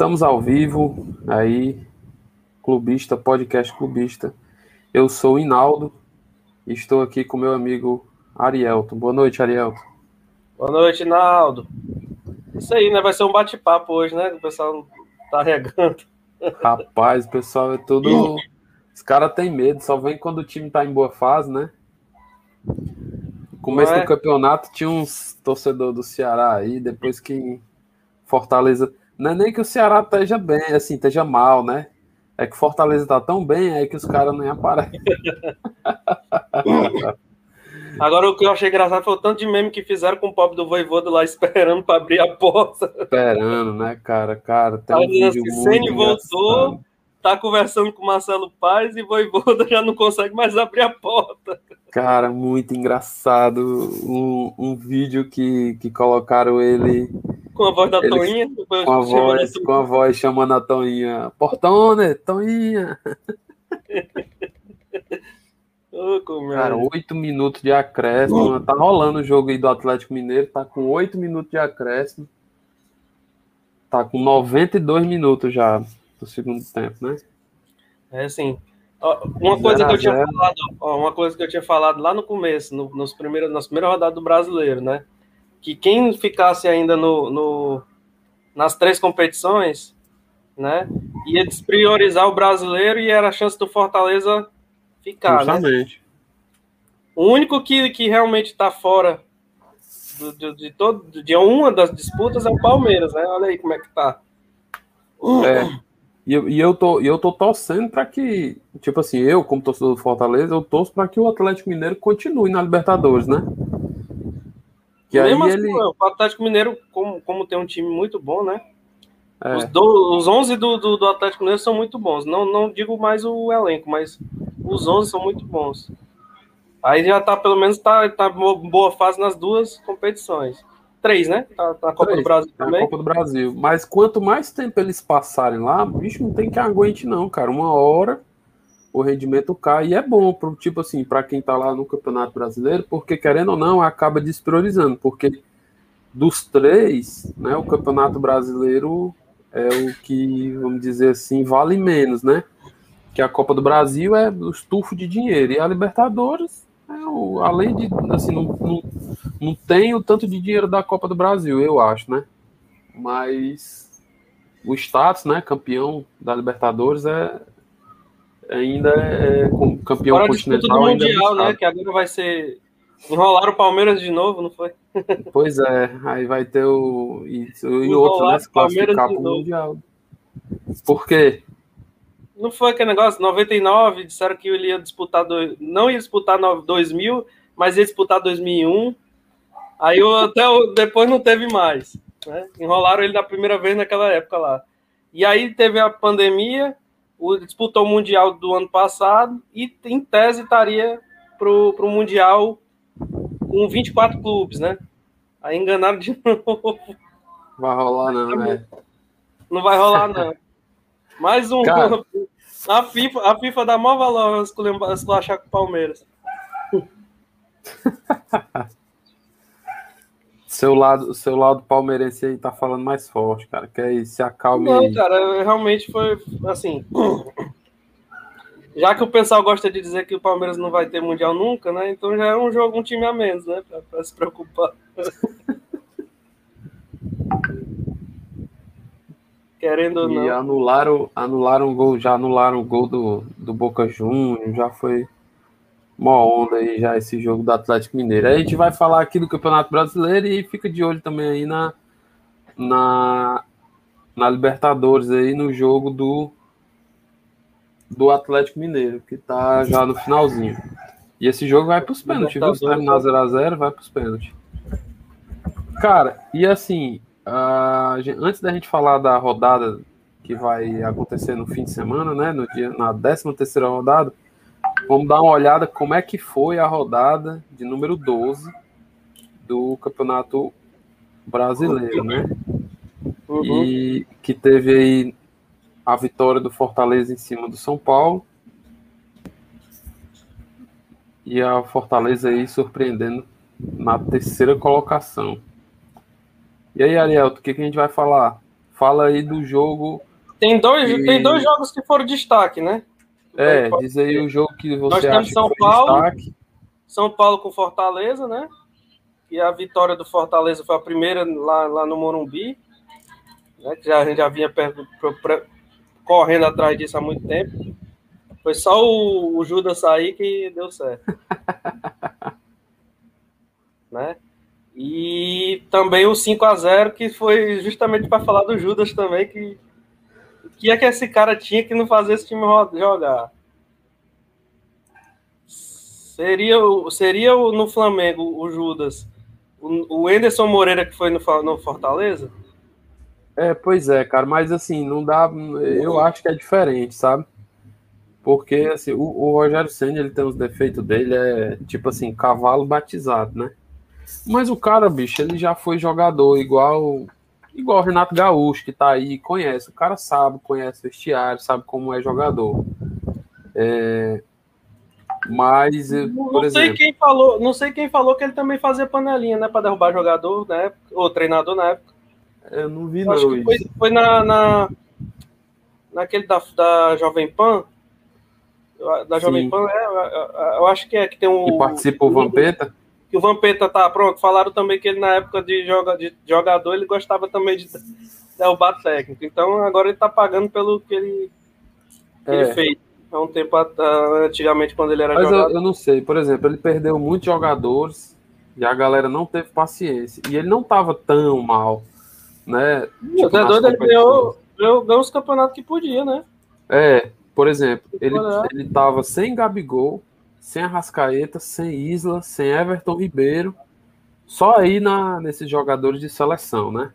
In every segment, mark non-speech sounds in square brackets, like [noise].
Estamos ao vivo aí, clubista, podcast clubista. Eu sou o Inaldo e estou aqui com meu amigo Arielto. Boa noite, Arielto. Boa noite, Inaldo. Isso aí, né? Vai ser um bate-papo hoje, né? O pessoal tá regando. Rapaz, o pessoal é tudo. Os caras têm medo, só vem quando o time tá em boa fase, né? No começo é? do campeonato tinha uns torcedores do Ceará aí, depois que Fortaleza. Não é nem que o Ceará esteja bem, assim, esteja mal, né? É que Fortaleza tá tão bem aí que os caras nem aparecem. [laughs] Agora o que eu achei engraçado foi o tanto de meme que fizeram com o pobre do Voivoda lá esperando para abrir a porta. Esperando, né, cara? Cara, tem um vídeo assim, Sene voltou, tá conversando com o Marcelo Paz e Voivoda já não consegue mais abrir a porta. Cara, muito engraçado. Um, um vídeo que, que colocaram ele com a voz da Ele, Toinha. Com a voz, com a voz chamando a Toinha. Portone, Toinha. [laughs] oh, Cara, oito minutos de acréscimo. Tá rolando o jogo aí do Atlético Mineiro. Tá com oito minutos de acréscimo. Tá com 92 minutos já do segundo tempo, né? É assim. Uma coisa que eu tinha falado, uma coisa que eu tinha falado lá no começo, no, nos primeiros, nas primeiras rodadas do brasileiro, né? que quem ficasse ainda no, no, nas três competições, né, ia despriorizar o brasileiro e era a chance do Fortaleza ficar? Justamente. Né? O único que, que realmente está fora do, de, de, todo, de uma das disputas é o Palmeiras, né? Olha aí como é que tá. É. E eu, e eu tô, eu tô torcendo para que, tipo assim, eu, como torcedor do Fortaleza, eu torço para que o Atlético Mineiro continue na Libertadores, né? Que Mesmo assim, ele... o Atlético Mineiro, como, como tem um time muito bom, né? É. Os, do, os 11 do, do, do, Atlético Mineiro são muito bons. Não, não digo mais o elenco, mas os 11 são muito bons. Aí já tá, pelo menos, tá, tá boa fase nas duas competições. Três, né? Tá, tá na Copa Três, do Brasil tá também. Copa do Brasil. Mas quanto mais tempo eles passarem lá, bicho, não tem que aguente, não, cara. Uma hora o rendimento cai e é bom pro tipo assim para quem está lá no Campeonato Brasileiro porque querendo ou não acaba despriorizando porque dos três né o Campeonato Brasileiro é o que vamos dizer assim vale menos né que a Copa do Brasil é o estufo de dinheiro e a Libertadores é o, além de assim não, não, não tem o tanto de dinheiro da Copa do Brasil eu acho né mas o status né campeão da Libertadores é, ainda é campeão Agora continental. do Mundial, né? Que agora vai ser. Enrolaram o Palmeiras de novo, não foi? [laughs] Pois é, aí vai ter o. Isso, e outro, né? Se classificar para o Mundial. Por quê? Não foi aquele negócio, 99, disseram que ele ia disputar, do, não ia disputar 2000, mas ia disputar 2001. Aí eu, até depois não teve mais. Né? Enrolaram ele da primeira vez naquela época lá. E aí teve a pandemia, o, disputou o Mundial do ano passado e, em tese, estaria para o Mundial com 24 clubes, né? Aí enganaram de [laughs] novo. Vai rolar, não, né? Não vai rolar, não. [laughs] Mais um. Cara... A FIFA, a FIFA dá maior valor se achar com o Palmeiras. [laughs] Seu lado, seu lado palmeirense aí tá falando mais forte, cara. Que aí se acalme. Não, aí. cara, realmente foi assim. Já que o pessoal gosta de dizer que o Palmeiras não vai ter mundial nunca, né? Então já é um jogo, um time a menos, né? Pra, pra se preocupar. [laughs] Querendo ou não. E anularam, anularam o gol, já anularam o gol do, do Boca Juniors, já foi uma onda aí já esse jogo do Atlético Mineiro. Aí a gente vai falar aqui do Campeonato Brasileiro e fica de olho também aí na, na, na Libertadores aí no jogo do do Atlético Mineiro, que tá já no finalzinho. E esse jogo vai para os pênaltis, viu? Se terminar 0x0, vai para os pênaltis. Cara, e assim, uh, antes da gente falar da rodada que vai acontecer no fim de semana, né? No dia, na 13 terceira rodada, Vamos dar uma olhada como é que foi a rodada de número 12 do Campeonato Brasileiro, né? Uhum. E que teve aí a vitória do Fortaleza em cima do São Paulo. E a Fortaleza aí surpreendendo na terceira colocação. E aí, Ariel, o que, que a gente vai falar? fala aí do jogo. Tem dois, tem dois jogos que foram destaque, né? É, diz aí o jogo que você Nós temos São Paulo, destaque. São Paulo com Fortaleza, né? E a vitória do Fortaleza foi a primeira lá, lá no Morumbi, né? Que já, a gente já vinha perto, correndo atrás disso há muito tempo. Foi só o, o Judas sair que deu certo. [laughs] né? E também o 5 a 0 que foi justamente para falar do Judas também, que que é que esse cara tinha que não fazer esse time jogar? Seria, seria no Flamengo o Judas, o, Enderson Moreira que foi no, no Fortaleza? É, pois é, cara, mas assim, não dá. Eu acho que é diferente, sabe? Porque assim, o, o Rogério Senna, ele tem os defeitos dele, é tipo assim, cavalo batizado, né? Mas o cara, bicho, ele já foi jogador igual igual o Renato Gaúcho, que tá aí, conhece. O cara sabe, conhece o vestiário, sabe como é jogador. É... Mas, por não exemplo... sei quem falou, não sei quem falou que ele também fazia panelinha, né, para derrubar jogador, né, ou treinador na época. Eu não vi, não. Acho que foi, foi, na, na naquele da, da Jovem Pan. Da Jovem Sim. Pan, é, eu acho que é que tem um. Que participa o Vampeta? Que o Vampeta tá pronto. Falaram também que ele, na época de, joga, de jogador, ele gostava também de derrubar técnico. Então agora ele tá pagando pelo que ele, que é. ele fez. Há um tempo antigamente, quando ele era Mas jogador. Eu, eu não sei, por exemplo, ele perdeu muitos jogadores e a galera não teve paciência. E ele não tava tão mal né? Tipo, o Zé ele ganhou, ganhou, ganhou os campeonatos que podia, né? É, por exemplo, ele, ele tava sem Gabigol, sem Arrascaeta, sem Isla, sem Everton Ribeiro, só aí na, nesses jogadores de seleção, né?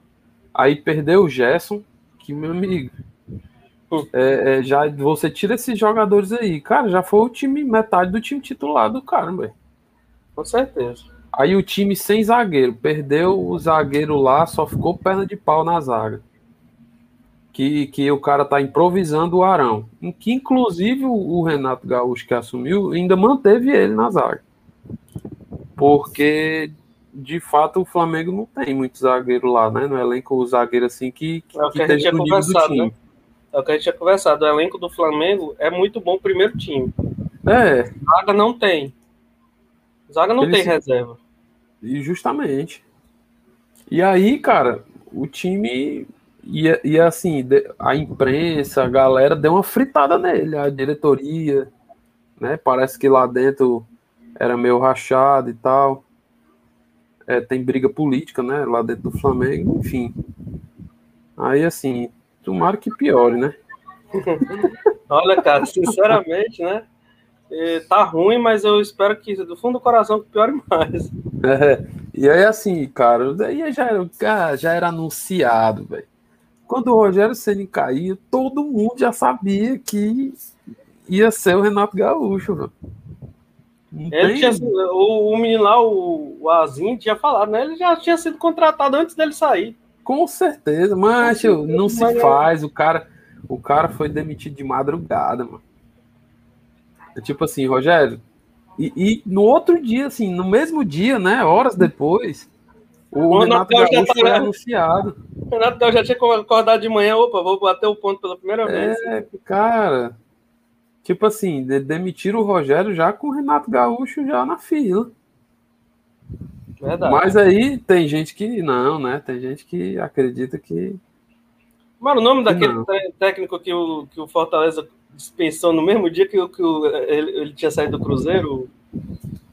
Aí perdeu o Gerson, que, meu amigo, é, é, já você tira esses jogadores aí, cara, já foi o time, metade do time titular do cara, velho. Com certeza. Aí o time sem zagueiro, perdeu o zagueiro lá, só ficou perna de pau na zaga. Que, que o cara tá improvisando o Arão. Em que inclusive o, Renato Gaúcho que assumiu ainda manteve ele na zaga. Porque de fato o Flamengo não tem muito zagueiro lá, né? No elenco o zagueiro assim que, que, é o que, que a gente tinha conversado, né? É o que a gente tinha conversado. O elenco do Flamengo é muito bom primeiro time. É. Zaga não tem. Zaga não tem reserva. E justamente. E aí, cara, o time e, e assim, a imprensa, a galera deu uma fritada nele, a diretoria, né? Parece que lá dentro era meio rachado e tal. É, tem briga política, né? Lá dentro do Flamengo, enfim. Aí, assim, tomara que piore, né? [laughs] Olha, cara, sinceramente, né? É, tá ruim, mas eu espero que do fundo do coração que piore mais. [laughs] É, e aí, assim, cara, daí já era, já era anunciado, velho. Quando o Rogério Ceni caía, todo mundo já sabia que ia ser o Renato Gaúcho, velho. Ele tinha, o, o menino lá, o, o Azinho, tinha falado, né? Ele já tinha sido contratado antes dele sair. Com certeza, mas não se é faz. O cara, o cara foi demitido de madrugada, mano. É tipo assim, Rogério. E, e, no outro dia, assim, no mesmo dia, né? Horas depois, o, o Renato Gaúcho foi tá... anunciado. O Renato Gaúcho já tinha acordado de manhã, opa, vou bater o ponto pela primeira vez. É, cara. Tipo assim, demitiram o Rogério já com o Renato Gaúcho já na fila. Verdade. Mas aí tem gente que não, né? Tem gente que acredita que. Mano, o nome daquele não. técnico que o, que o Fortaleza dispensou no mesmo dia que, que o, ele, ele, tinha saído do Cruzeiro.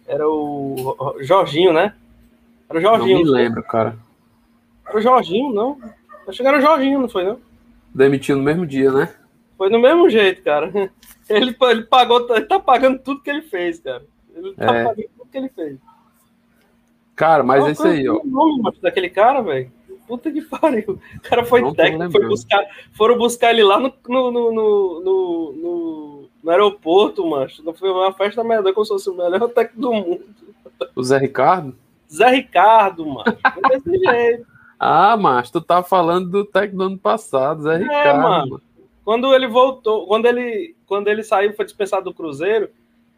Era o Jorginho, né? Era o Jorginho. Não me lembro, cara. Era o Jorginho, não? Acho que era o Jorginho, não foi, não? Demitiu no mesmo dia, né? Foi no mesmo jeito, cara. [laughs] Ele, ele pagou, ele tá pagando tudo que ele fez, cara. Ele tá é. pagando tudo que ele fez. Cara, mas esse aí, ó. O nome daquele cara, velho. Puta que [laughs] pariu. O cara foi técnico, foi buscar, foram buscar ele lá no, no, no, no, no, no aeroporto, macho. Foi uma festa melhor, como se fosse o melhor técnico do mundo. O Zé Ricardo? Zé Ricardo, mano. Desse [laughs] jeito. Ah, mas tu tá falando do técnico do ano passado, Zé é, Ricardo. Mano. mano. Quando ele voltou, quando ele, quando ele saiu, foi dispensado do Cruzeiro,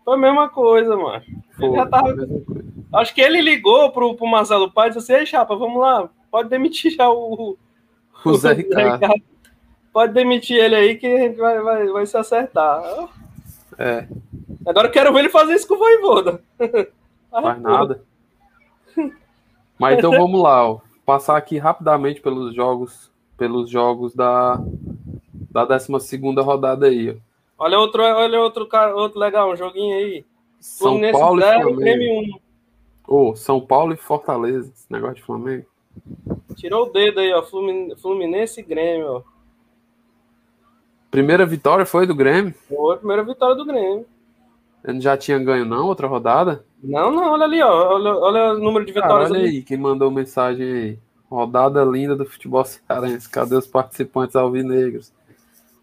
foi a mesma coisa, mano. Foi, ele já tava... Acho que ele ligou pro, pro Marcelo Paz e disse assim, ei, chapa, vamos lá, pode demitir já o, O Zé Ricardo. Pode demitir ele aí que a gente vai, vai, vai se acertar. É. Agora eu quero ver ele fazer isso com o Voivoda. Faz nada. Mas então vamos lá, ó. Passar aqui rapidamente pelos jogos, pelos jogos da, da 12 rodada aí. Ó. Olha outro, olha outro, cara, outro legal, um joguinho aí. São Fluminense Paulo 0, e Flamengo. Oh, São Paulo e Fortaleza, esse negócio de Flamengo. Tirou o dedo aí, ó. Fluminense e Grêmio, ó. Primeira vitória foi do Grêmio? Foi a primeira vitória do Grêmio. Ele já tinha ganho, não? Outra rodada? Não, não, olha ali, ó. Olha, olha o número de vitórias. Cara, olha ali. aí, quem mandou mensagem aí. Rodada linda do futebol cearense. Cadê os participantes alvinegros?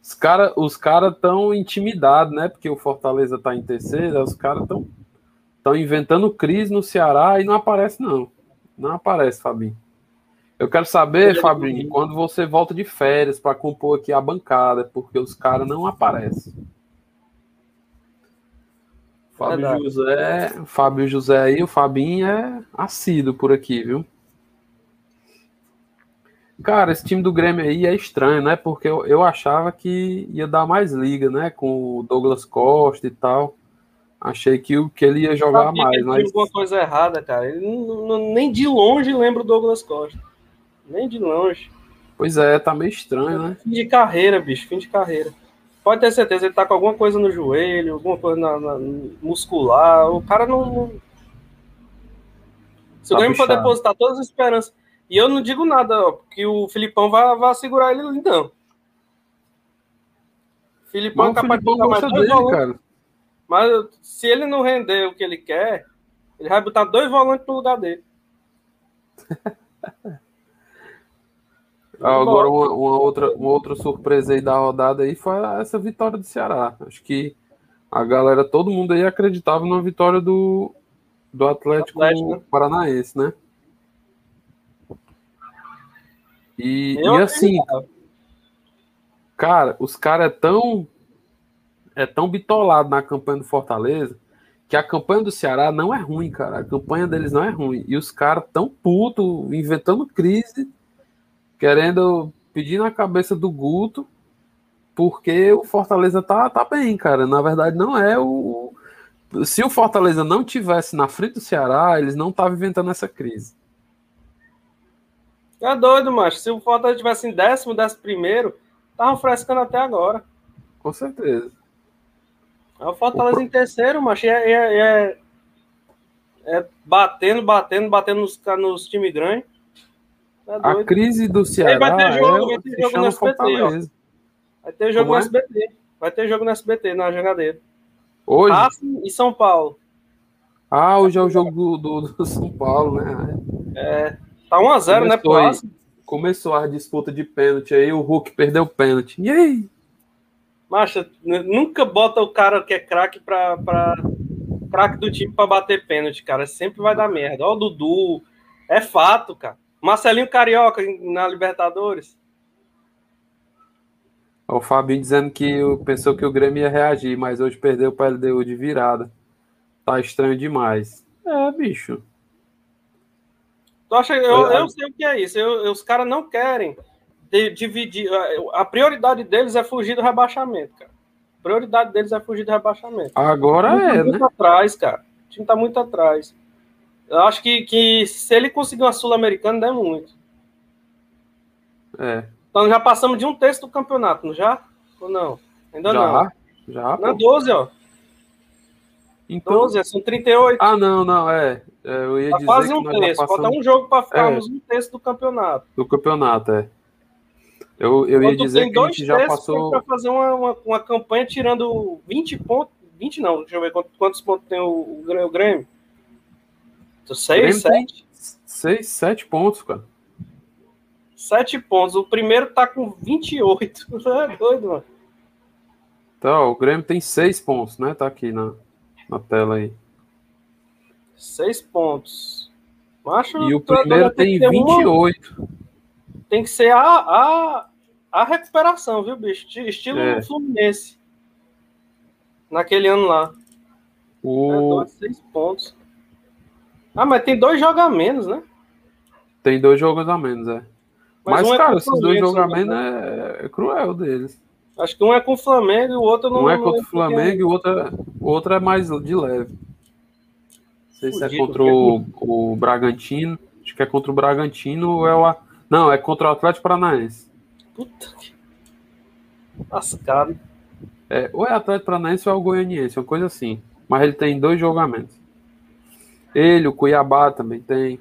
Os caras os cara tão intimidados, né? Porque o Fortaleza tá em terceiro, os caras tão, tão inventando crise no Ceará e não aparece, não. Não aparece, Fabinho. Eu quero saber, Fabinho, quando você volta de férias para compor aqui a bancada, porque os caras não aparecem. Fábio. José, Fábio José aí, o Fabinho é assíduo por aqui, viu? Cara, esse time do Grêmio aí é estranho, né? Porque eu, eu achava que ia dar mais liga, né? Com o Douglas Costa e tal. Achei que, que ele ia jogar mais. Ele mas... alguma coisa errada, cara. Ele não, não, nem de longe lembra o Douglas Costa. Nem de longe. Pois é, tá meio estranho, né? Fim de carreira, bicho, fim de carreira. Pode ter certeza, ele tá com alguma coisa no joelho, alguma coisa na, na muscular. O cara não. não... Se tá o Grêmio for depositar todas as esperanças. E eu não digo nada, ó, que o Filipão vai, vai segurar ele, então. Filipão é capaz de botar mais dois dele, volantes. Cara. Mas se ele não render o que ele quer, ele vai botar dois volantes no lugar dele. [laughs] Agora, uma, uma, outra, uma outra surpresa aí da rodada aí foi essa vitória do Ceará. Acho que a galera, todo mundo aí acreditava na vitória do, do Atlético, Atlético. Paranaense, né? E, e assim, cara, os caras é tão é tão bitolado na campanha do Fortaleza que a campanha do Ceará não é ruim, cara. A campanha deles não é ruim. E os caras tão puto, inventando crise querendo pedir na cabeça do Guto, porque o Fortaleza tá, tá bem, cara. Na verdade, não é o. Se o Fortaleza não tivesse na frente do Ceará, eles não estavam inventando essa crise. É doido, macho. Se o Fortaleza tivesse em décimo, décimo primeiro, tava frescando até agora. Com certeza. É o Fortaleza o em terceiro, macho. É, é, é, é, batendo, batendo, batendo nos, nos times grandes. Tá a crise do Ceará vai ter jogo, é vai ter jogo no SBT, ó. Vai ter jogo Como no é? SBT. Vai ter jogo no SBT, na jogadeira. Hoje? Racing e São Paulo. Ah, hoje é o jogo do, do, do [laughs] São Paulo, né? É. Tá 1x0, né, pro Começou a disputa de pênalti aí, o Hulk perdeu o pênalti. E aí? Macha, nunca bota o cara que é craque pra, pra. craque do time pra bater pênalti, cara. Sempre vai dar merda. Ó, o Dudu. É fato, cara. Marcelinho Carioca na Libertadores. O Fabinho dizendo que pensou que o Grêmio ia reagir, mas hoje perdeu para LDU de virada. Tá estranho demais. É, bicho. Tu acha, eu, eu sei o que é isso. Eu, os caras não querem dividir. A prioridade deles é fugir do rebaixamento, cara. A prioridade deles é fugir do rebaixamento. Agora tá é, muito né? atrás, cara. O time tá muito atrás. Eu acho que, que se ele conseguir uma Sul-Americana, é muito. É. Então já passamos de um terço do campeonato, não já? Ou não? Ainda já, não. Já, Na 12, ó. Então, 12, são 38. Ah, não, não, é. é eu ia tá dizer quase um terço. Falta um jogo para ficarmos é. um terço do campeonato. Do campeonato, é. Eu, eu ia dizer que a gente já passou. para fazer uma, uma, uma, campanha tirando 20 pontos. 20 não, deixa eu ver quantos, quantos pontos tem o, o Grêmio. 6, 7? 6, 7 pontos, cara. 7 pontos. O primeiro tá com 28. É [laughs] doido, mano. Então, o Grêmio tem 6 pontos, né? Tá aqui na, na tela aí. 6 pontos. Macho, e o primeiro tem, tem 28. Uma... Tem que ser a, a, a recuperação, viu, bicho? Estilo é. Fluminense. Naquele ano lá. O... É, 6 pontos. Ah, mas tem dois jogos a menos, né? Tem dois jogos a menos, é. Mas, Mas é cara, esses dois julgamentos é, é cruel deles. Acho que um é com o Flamengo e o outro não. Um é contra o Flamengo e o outro é, o outro é mais de leve. Não sei se é contra o, o Bragantino. Acho que é contra o Bragantino ou é o. Não, é contra o Atlético Paranaense. Puta que. Lascado. É, ou é Atlético Paranaense ou é o Goianiense, uma coisa assim. Mas ele tem dois julgamentos. Ele, o Cuiabá também tem.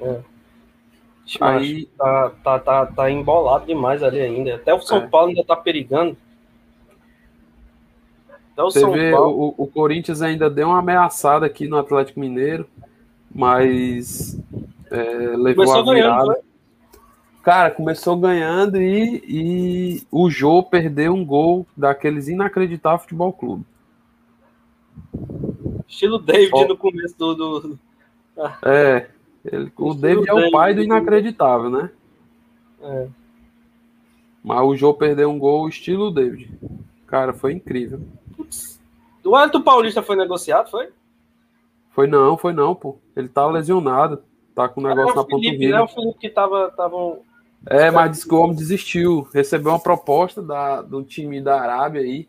É. Aí tá, tá, tá, tá embolado demais ali ainda. Até o São é. Paulo ainda tá perigando. Até o Você São vê, Paulo. O, o Corinthians ainda deu uma ameaçada aqui no Atlético Mineiro, mas é, levou Começou a virada. Ganhando, Cara, começou ganhando e, e o Jô perdeu um gol daqueles inacreditáveis futebol clube. Estilo David no começo do. do... É, ele, o David é o pai do inacreditável, né? É. Mas o João perdeu um gol estilo David. Cara, foi incrível. O Wellington Paulista foi negociado, foi? Foi não, foi não, pô. Ele tá lesionado. Tá com um negócio é na panturrilha. Não é o Felipe que tava. tava... É, mas disse que o homem desistiu. Recebeu uma proposta da, do time da Arábia aí.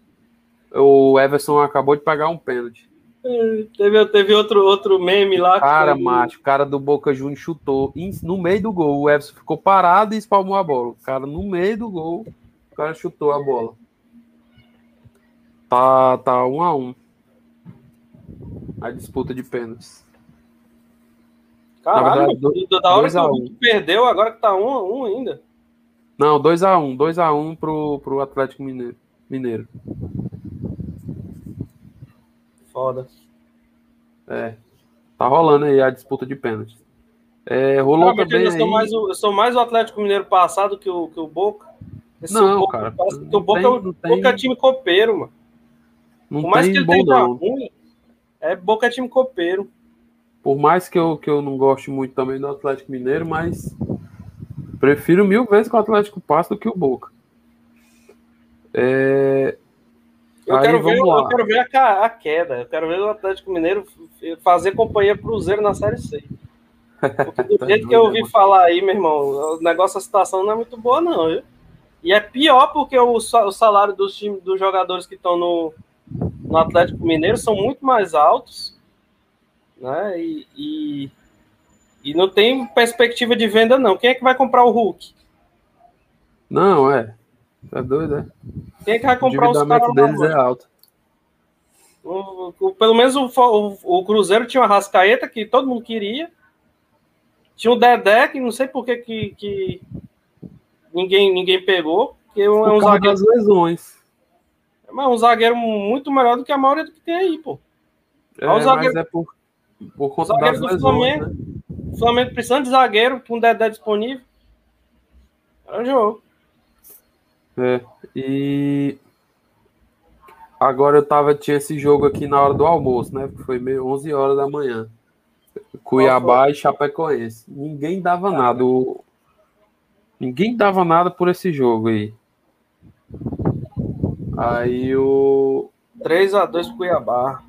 O Everson acabou de pagar um pênalti. Teve, teve outro, outro meme lá. Cara, foi... macho, o cara do Boca Juniors chutou no meio do gol. O Everson ficou parado e espalmou a bola. O cara, no meio do gol, o cara chutou a bola. Tá, tá um a um. A disputa de pênaltis. Caralho, verdade, da hora que o um. perdeu, agora que tá um a um ainda. Não, 2x1. 2x1 um, pro, pro Atlético Mineiro. Mineiro. Foda. É. Tá rolando aí a disputa de pênalti. É, rolou ah, também. Eu sou, mais o, eu sou mais o Atlético Mineiro passado que o, que o Boca. Esse não, Boca, cara. Que o Boca, tem, é, tem... Boca é time copeiro, mano. Não Por mais que ele tenha ruim, é Boca é time copeiro. Por mais que eu, que eu não goste muito também do Atlético Mineiro, mas prefiro mil vezes que o Atlético passa do que o Boca. É, eu, Aí, quero ver, eu quero ver a, a, queda. Eu quero ver o Atlético Mineiro fazer companhia Cruzeiro na Série C. Porque do [laughs] tá jeito que eu ouvi falar aí, meu irmão, o negócio, a situação não é muito boa, não, viu? E é pior porque o, o salário dos, time, dos jogadores que estão no, no Atlético Mineiro são muito mais altos, né? E, e, e, não tem perspectiva de venda, não. Quem é que vai comprar o Hulk? Não, é. Tá doido, é? Quem é que vai comprar os caras deles é alto. O, o, pelo menos o, o, o, Cruzeiro tinha uma Rascaeta que todo mundo queria. Tinha o Dedé, que não sei por que, que, que ninguém, ninguém pegou. Que é um, é um zagueiro. das lesões. Mas é um zagueiro muito melhor do que a maioria do que tem aí, pô. É, é zagueiro, mas é por, por conta das lesões. Flamengo, né? Flamengo precisando de zagueiro, com o Dedé disponível. Era um jogo. É, e agora eu tava, tinha esse jogo aqui na hora do almoço, né? Foi meio 11 horas da manhã. Cuiabá e Chapecoense. Ninguém dava nada. O... Ninguém dava nada por esse jogo aí. Aí o. 3x2 pro Cuiabá.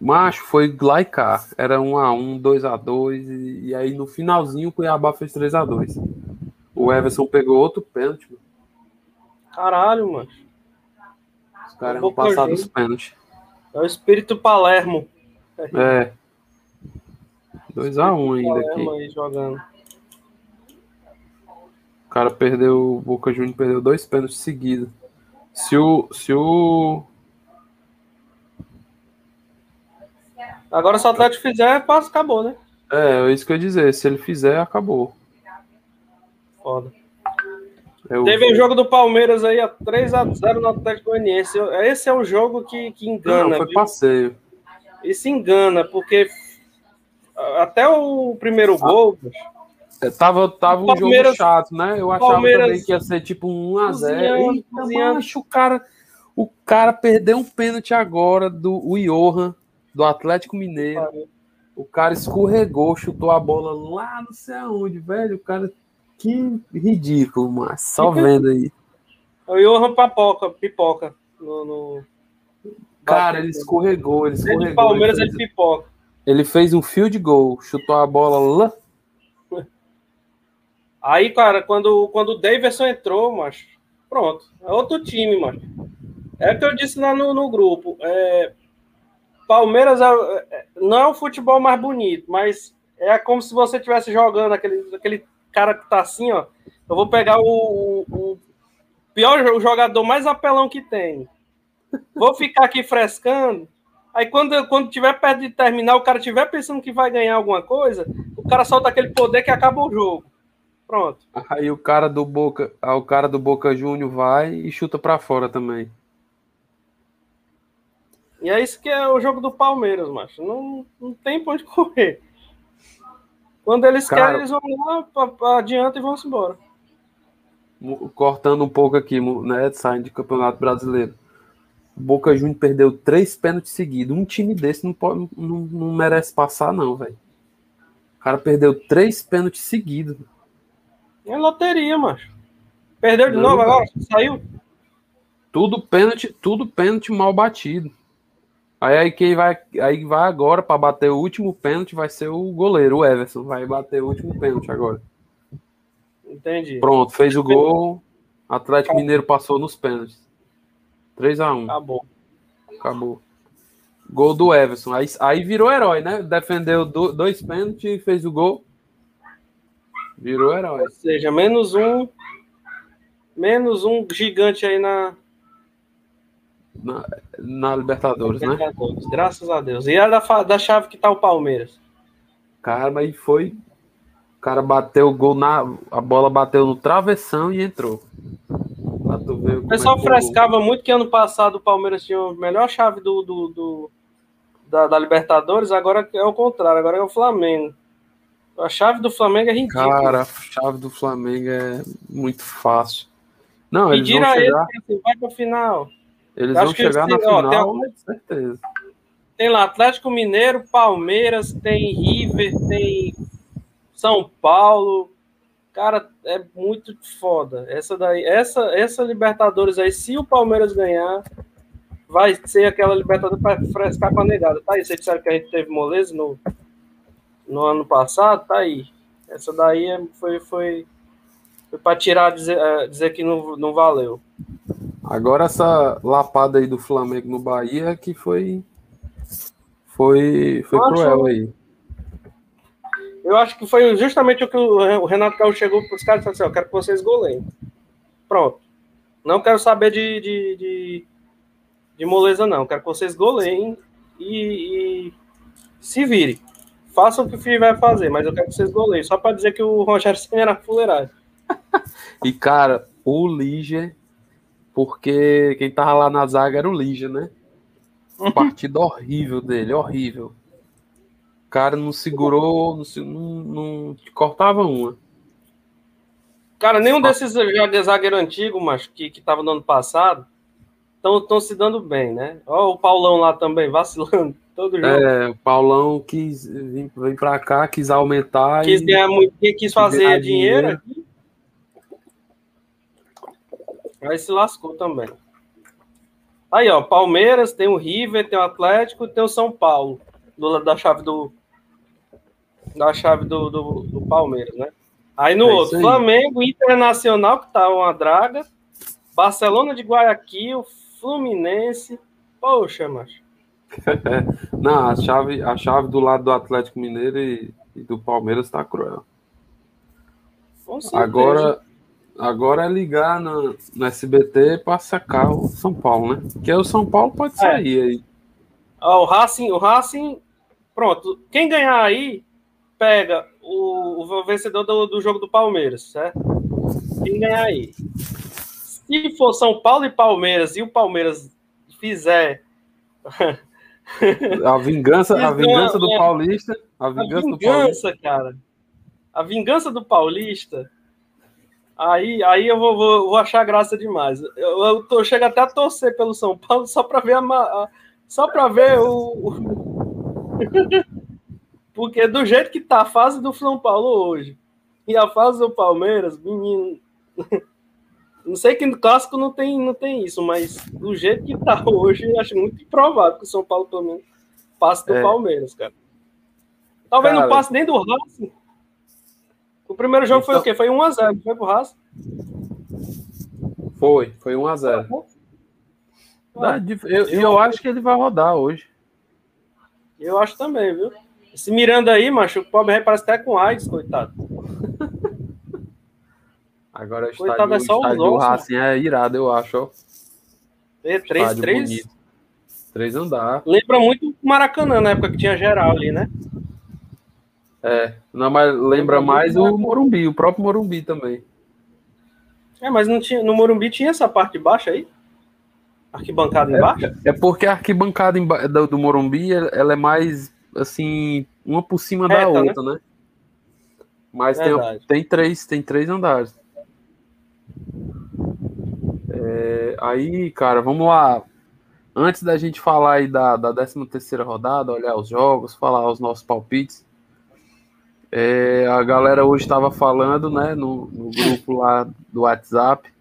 Macho foi lá e cá. Era 1x1, 2x2. E, e aí no finalzinho o Cuiabá fez 3x2. O Everson pegou outro pênalti. Caralho, mano. Os caras vão passar dos pênaltis. É o espírito Palermo. É. 2x1 um ainda aqui. Aí jogando. O cara perdeu. O Boca Juniors perdeu dois pênaltis seguidos. Se o. Se o. Agora se o Atlético fizer, passa, acabou, né? É, é isso que eu ia dizer. Se ele fizer, acabou. Foda. Eu... Teve o jogo do Palmeiras aí a 3x0 no Atlético Goianiense. Esse é o jogo que, que engana. Não, foi viu? passeio. Isso engana, porque até o primeiro ah. gol. É, tava, tava um jogo chato, né? Eu achava Palmeiras, também que ia ser tipo um 1x0. Eita, o cara, o cara perdeu um pênalti agora do o Johan, do Atlético Mineiro. O cara escorregou, chutou a bola lá não sei aonde, velho. O cara que ridículo, mas só vendo aí. O Johan Papoca, pipoca. No, no... Cara, ele escorregou, ele escorregou. Ele Palmeiras, ele, fez... ele pipoca. Ele fez um field goal, chutou a bola lá. [laughs] Aí, cara, quando, quando o Davidson entrou, macho, pronto, é outro time, macho. É o que eu disse lá no, no grupo. É, Palmeiras é, é, não é o futebol mais bonito, mas é como se você estivesse jogando aquele, aquele cara que tá assim, ó. Eu vou pegar o, o, pior o jogador mais apelão que tem. Vou ficar aqui frescando. Aí quando, quando tiver perto de terminar, o cara tiver pensando que vai ganhar alguma coisa, o cara solta aquele poder que acaba o jogo. Pronto. Aí o cara do Boca, o cara do Boca Júnior vai e chuta para fora também. E é isso que é o jogo do Palmeiras, macho. Não, não tem pra onde correr. Quando eles cara, querem, eles vão lá pra, pra adiante e vão se embora. Cortando um pouco aqui, né? Saindo de Campeonato Brasileiro. Boca Juniors perdeu três pênaltis seguidos. Um time desse não, pode, não, não merece passar, não, velho. O cara perdeu três pênaltis seguidos. É loteria, macho. Perdeu de Não, novo agora? Saiu? Tudo pênalti, tudo pênalti mal batido. Aí, aí quem vai, aí vai agora para bater o último pênalti vai ser o goleiro, o Everson. Vai bater o último pênalti agora. Entendi. Pronto, fez o gol. Atlético Mineiro passou nos pênaltis. 3x1. Acabou. Acabou. Gol do Everson. Aí, aí virou herói, né? Defendeu dois pênaltis e fez o gol. Virou herói. Ou seja, menos um. Menos um gigante aí na. Na, na Libertadores, né? Libertadores, né? Graças a Deus. E a da, da chave que tá o Palmeiras. Cara, mas foi. O cara bateu o gol na. A bola bateu no travessão e entrou. O pessoal é frescava muito que ano passado o Palmeiras tinha a melhor chave do, do, do da, da, Libertadores, agora é o contrário, agora é o Flamengo. A chave do Flamengo é ridícula. Cara, a chave do Flamengo é muito fácil. Não, eles vão chegar... ele, assim, vai para final. Eles vão chegar na final, ó, tem, certeza. Tem lá Atlético Mineiro, Palmeiras, tem River, tem São Paulo. Cara, é muito foda. Essa daí, essa, essa Libertadores aí, se o Palmeiras ganhar, vai ser aquela Libertadores para frescar com a negada. Tá aí, você sabe que a gente teve moleza no, no ano passado, tá aí. Essa daí é, foi, foi, foi para tirar, dizer, é, dizer que não, não valeu. Agora essa lapada aí do Flamengo no Bahia que foi foi foi cruel aí. Eu acho que foi justamente o que o Renato Gaúcho chegou para os caras e falou assim: eu quero que vocês goleiem. Pronto. Não quero saber de, de, de, de moleza, não. Quero que vocês goleiem e, e se virem façam o que o filho vai fazer, mas eu quero que vocês goleiem, só para dizer que o Rogério Senna era fuleiragem. [laughs] e, cara, o Lige, porque quem tava lá na zaga era o Lige, né? [laughs] Partida horrível dele, horrível. O cara não segurou, não, não, cortava uma. Cara, nenhum desses zagueiro antigo, mas que, que tava no ano passado, estão se dando bem, né? Ó, o Paulão lá também, vacilando. [laughs] Todo jogo. É, o Paulão quis vir, vir para cá, quis aumentar. Quis ganhar muito, quis fazer dinheiro. dinheiro. Aí se lascou também. Aí, ó, Palmeiras, tem o River, tem o Atlético, tem o São Paulo, do, da chave do da chave do, do, do Palmeiras, né? Aí no é outro, aí. Flamengo, Internacional, que tá uma draga, Barcelona de Guayaquil, Fluminense. Poxa, macho. [laughs] Não, a chave, a chave do lado do Atlético Mineiro e, e do Palmeiras está cruel. Agora, agora é ligar no, no SBT para sacar o São Paulo, né? Porque o São Paulo pode é. sair é. aí. o Racing, o Racing, pronto. Quem ganhar aí pega o, o vencedor do, do jogo do Palmeiras, certo? Quem ganhar aí. Se for São Paulo e Palmeiras e o Palmeiras fizer [laughs] A vingança, a vingança do Paulista. A vingança, a vingança do Paulista. cara. A vingança do Paulista. Aí, aí eu vou, vou, vou achar graça demais. Eu, eu tô, chego até a torcer pelo São Paulo só para ver a, a, só para ver o, o... [laughs] porque do jeito que tá a fase do São Paulo hoje e a fase do Palmeiras, menino, [laughs] não sei que no clássico não tem, não tem isso, mas do jeito que tá hoje, eu acho muito improvável que o São Paulo pelo menos passe do é. Palmeiras, cara. Talvez cara, não passe nem do Racing. O primeiro jogo então... foi o quê? Foi 1x0, foi pro Haas? Foi, foi 1x0. Ah, eu, eu acho que ele vai rodar hoje. Eu acho também, viu? Esse Miranda aí, macho, o pobre parece até com AIDS, coitado. [laughs] Agora o estádio, coitado, é só o estádio do Racing é irado, eu acho. Ó. É, três, três? Bonito. Três andar. Lembra muito o Maracanã, na época que tinha geral ali, né? É, não, mas lembra mais o Morumbi, o próprio Morumbi também. É, mas não tinha, no Morumbi tinha essa parte de baixo aí? Arquibancada embaixo? É, é porque a arquibancada do, do Morumbi, ela é mais, assim, uma por cima Reta, da né? outra, né? né? Mas tem, tem, três, tem três andares. É, aí, cara, vamos lá. Antes da gente falar aí da, da 13 terceira rodada, olhar os jogos, falar os nossos palpites, é, a galera hoje estava falando, né, no, no, grupo lá do WhatsApp,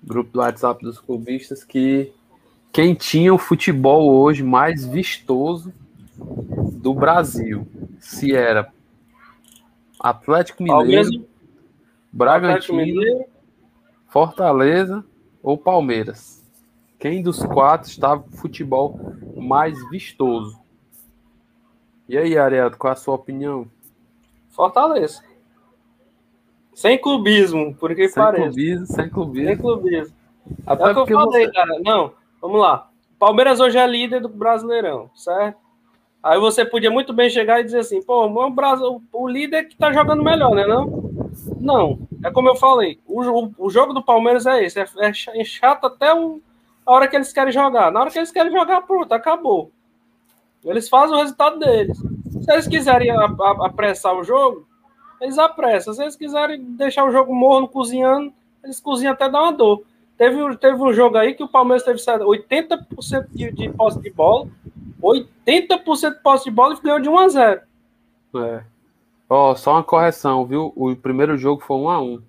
grupo do WhatsApp dos clubistas, que quem tinha o futebol hoje mais vistoso do Brasil, se era Atlético Mineiro, Bragantino, Fortaleza ou Palmeiras. Quem dos quatro estava com futebol mais vistoso? E aí, Ariel, qual a sua opinião? Fortaleza. Sem clubismo, por que sem pareça. Clubismo, sem clubismo. Sem clubismo. Até é o que eu falei, você... cara. Não, vamos lá. Palmeiras hoje é líder do Brasileirão, certo? Aí você podia muito bem chegar e dizer assim, pô, o, Brasil, o líder que tá jogando melhor, né não? Não, é como eu falei, o, o, jogo do Palmeiras é esse, é, é chato até o, a hora que eles querem jogar. Na hora que eles querem jogar, pronto, acabou. Eles fazem o resultado deles. Se eles quiserem apressar o jogo, eles apressam. Se eles quiserem deixar o jogo morno cozinhando, eles cozinham até dar uma dor. Teve, teve um jogo aí que o Palmeiras teve 80% de, de posse de bola, 80% de posse de bola e ganhou de 1 a 0. É. Ó, oh, só uma correção, viu? O primeiro jogo foi 1 a 1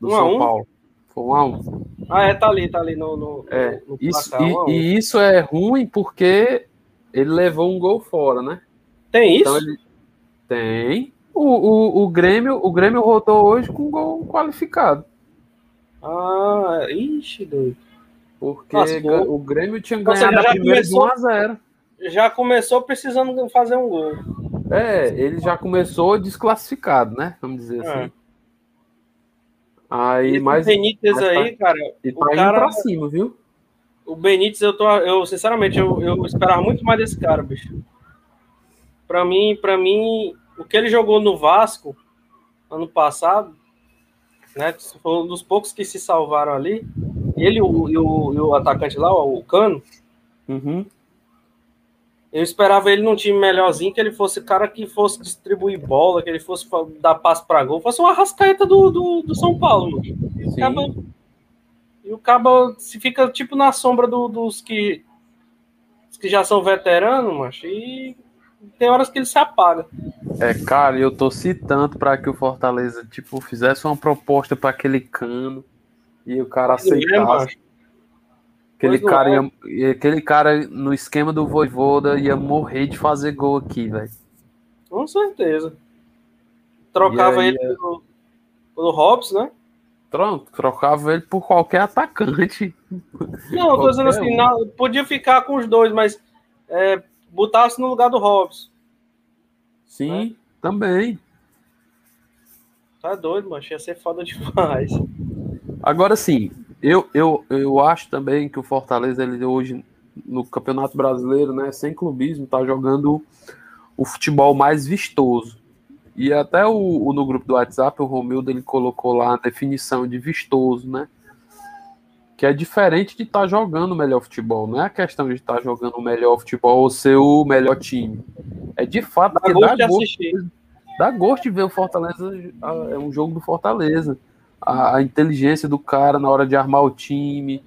do 1 São 1? Paulo. Foi 1 a 1 Ah, é, tá ali, tá ali no, no, é, no isso, e, e, isso é ruim porque ele levou um gol fora, né? Tem isso? Então ele... Tem. O, o, o, Grêmio, o Grêmio rodou hoje com um gol qualificado. Ah, ixi, doido. Porque o Grêmio tinha ganhado a primeira de 1 a 0. Já começou precisando fazer um gol. É, ele já começou desclassificado, né? Vamos dizer é. assim. Aí, mas. O Benítez mas tá, aí, cara. E tá o cara, pra cima, viu? O Benítez, eu tô. Eu, sinceramente, eu, eu esperava muito mais desse cara, bicho. Pra mim, pra mim, o que ele jogou no Vasco ano passado, né? Foi um dos poucos que se salvaram ali. Ele o, e, o, e o atacante lá, o Cano. Uhum. Eu esperava ele num time melhorzinho, que ele fosse cara que fosse distribuir bola, que ele fosse dar passo para gol, fosse uma rascaeta do, do, do São Paulo. E o, Cabo, e o se fica tipo na sombra do, dos que, que já são veteranos, macho, e tem horas que ele se apaga. É, cara, eu torci tanto para que o Fortaleza, tipo, fizesse uma proposta para aquele cano e o cara aceitasse. Aquele cara, é. ia, aquele cara no esquema do Voivoda ia morrer de fazer gol aqui, velho. Com certeza. Trocava aí, ele pelo, pelo Hobbs, né? Pronto, trocava ele por qualquer atacante. Não, eu tô dizendo assim, um. não, podia ficar com os dois, mas é, botasse no lugar do Hobbs. Sim, né? também. Tá doido, mano. Ia ser foda demais. Agora sim, eu, eu, eu acho também que o Fortaleza, ele hoje, no Campeonato Brasileiro, né, sem clubismo, tá jogando o futebol mais vistoso. E até o, o no grupo do WhatsApp, o Romildo, ele colocou lá a definição de vistoso, né? Que é diferente de estar tá jogando o melhor futebol. Não é a questão de estar tá jogando o melhor futebol ou ser o melhor time. É de fato dá que gosto dá, gosto, dá gosto de ver o Fortaleza, é um jogo do Fortaleza a, a, inteligência do cara na hora de armar o time,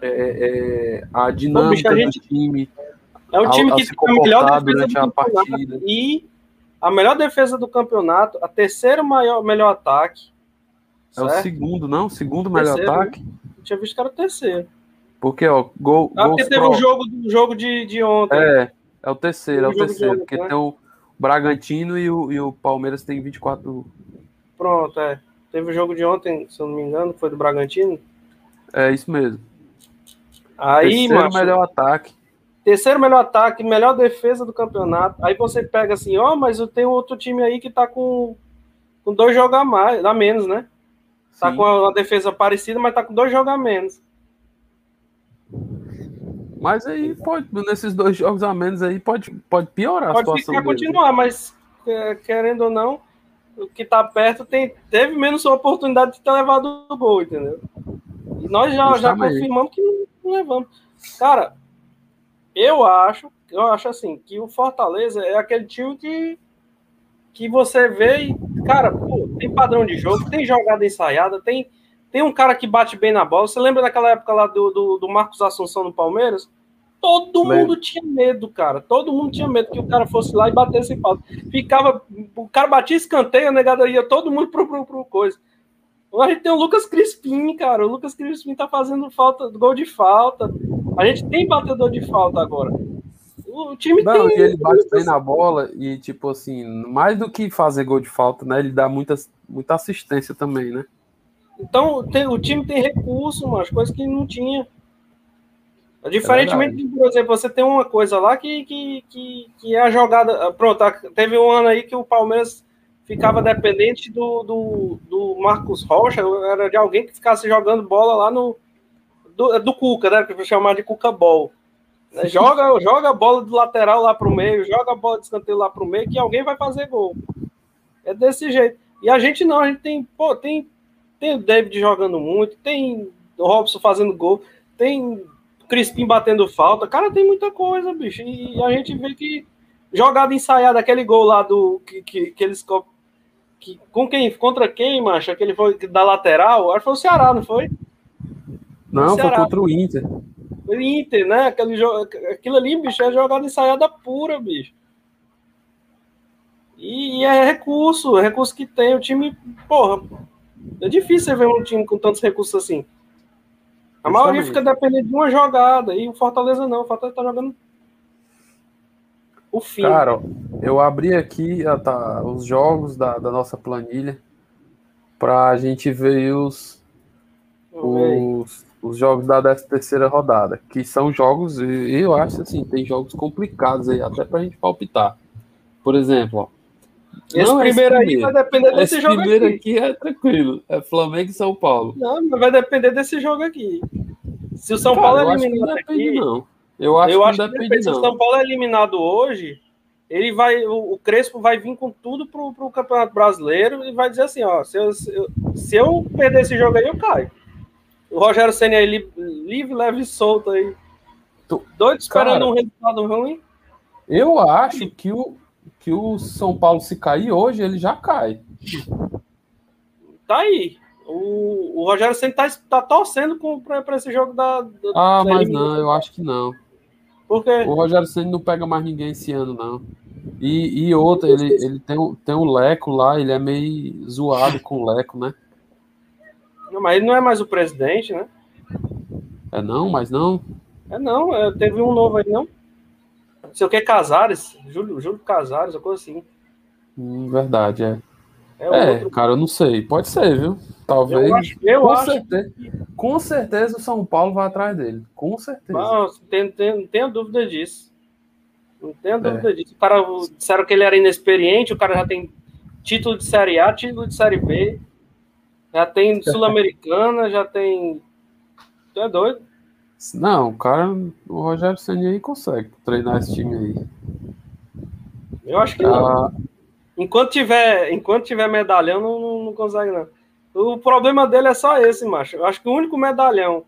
é, é, a dinâmica Bom, gente, do time. É um time a, que tem a melhor defesa do campeonato e a melhor defesa do campeonato, a terceira maior, melhor ataque. É certo? o segundo, não? O segundo melhor terceiro, ataque? Tinha visto que era o terceiro. Porque, ó, gol. Ah, porque teve o um jogo, do jogo de, de ontem. É, é o terceiro, é o terceiro. Porque né? tem o, Bragantino e o, e o Palmeiras tem 24. Pronto, é. Teve o jogo de ontem, se eu não me engano, foi do Bragantino. É isso mesmo. Aí, Terceiro macho, melhor ataque. terceiro melhor ataque, melhor defesa do campeonato. Aí você pega assim, ó, mas eu tenho outro time aí que tá com, com dois jogos a mais, a menos, né? Tá Sim. com uma defesa parecida, mas tá com dois jogos a menos. Mas aí pode, nesses dois jogos a menos aí, pode, pode piorar a Pode situação ficar deles. continuar, mas é, querendo ou não, o que tá perto tem, teve menos oportunidade de ter levado o gol, entendeu? E nós já, já confirmamos que não, não levamos. Cara, eu acho, eu acho assim, que o Fortaleza é aquele time que, que você vê e, cara, pô, tem padrão de jogo, tem jogada ensaiada, tem, tem um cara que bate bem na bola. Você lembra daquela época lá do, do, do Marcos Assunção no Palmeiras? Todo mundo tinha medo, cara. Todo mundo tinha medo que o cara fosse lá e batesse falta. Ficava. O cara batia escanteio, a negada ia todo mundo pro, pro, pro coisa. A gente tem o Lucas Crispim, cara. O Lucas Crispim tá fazendo falta, gol de falta. A gente tem batedor de falta agora. O time Não, tem. e ele bate bem na bola e, tipo assim, mais do que fazer gol de falta, né? Ele dá muita, muita assistência também, né? Então, tem- o time tem recurso, mas coisas que não tinha. Diferentemente de, por exemplo, você tem uma coisa lá que, que, que, que é a jogada. Pronto, a- teve um ano aí que o Palmeiras ficava dependente do, do, do Marcos Rocha, era de alguém que ficasse jogando bola lá no. Do, do Cuca, né? Que foi chamar de Cuca Ball. Joga, joga a bola do lateral lá pro meio, joga a bola de escanteio lá pro meio, que alguém vai fazer gol. É desse jeito. E a gente não, a gente tem, pô, tem, tem o David jogando muito, tem o Robson fazendo gol, tem o Crispim batendo falta. Cara, tem muita coisa, bicho. E a gente vê que jogada ensaiada, aquele gol lá do que, que, que eles que, com quem contra quem, macho? Aquele foi da lateral, acho que foi o Ceará, não foi? Não, foi Ceará. contra o Inter. Inter, né? Aquele jo- Aquilo ali, bicho, é jogada ensaiada pura, bicho. E, e é recurso, é recurso que tem. O time, porra, é difícil você ver um time com tantos recursos assim. A maioria fica dependendo de uma jogada, e o Fortaleza não. O Fortaleza tá jogando o fim. Cara, eu abri aqui ah, tá, os jogos da, da nossa planilha pra gente ver os, os, os jogos da 13 terceira rodada, que são jogos, e eu acho assim, tem jogos complicados aí, até pra gente palpitar. Por exemplo, ó, Esse não é primeiro aí primeiro. vai depender desse esse jogo primeiro aqui. aqui é tranquilo, é Flamengo e São Paulo. Não, mas vai depender desse jogo aqui. Se o São Cara, Paulo é que não eliminado depende, aqui, não. Eu acho eu que acho não que depende, depende. Se o não. São Paulo é eliminado hoje, ele vai, o, o Crespo vai vir com tudo pro, pro Campeonato Brasileiro e vai dizer assim, ó, se eu, se eu, se eu perder esse jogo aí, eu caio. O Rogério Senna aí li- livre, leve e solto aí. Tu- Doido esperando Cara, um resultado ruim. Eu acho que o, que o São Paulo, se cair hoje, ele já cai. Tá aí. O, o Rogério Senna tá, tá torcendo pra esse jogo da. da Ah, da mas eliminação. não, eu acho que não. Por quê? O Rogério Senna não pega mais ninguém esse ano, não. E, e outra, ele, ele tem, tem um Leco lá, ele é meio zoado com o Leco, né? Não, mas ele não é mais o presidente, né? É não, mas não. É não, é, teve um novo aí, não? Não sei o que, Casares, Júlio, Júlio Casares, uma coisa assim. Hum, verdade, é. É, É, outro. cara, eu não sei. Pode ser, viu? Talvez. Eu acho, eu com, acho certeza, com certeza o São Paulo vai atrás dele. Com certeza. não, tem, tem, não tenho dúvida disso. Não É. tenho dúvida disso. O cara disseram que ele era inexperiente, o cara já tem título de Série A, título de Série B, já tem [laughs] Sul-Americana, já tem. Tu é doido? Não, o cara, o Rogério Senna aí consegue treinar esse time aí. Eu acho que não. Ah, Enquanto tiver, enquanto tiver medalhão, não, não, não consegue, não. O problema dele é só esse, macho. Eu acho que o único medalhão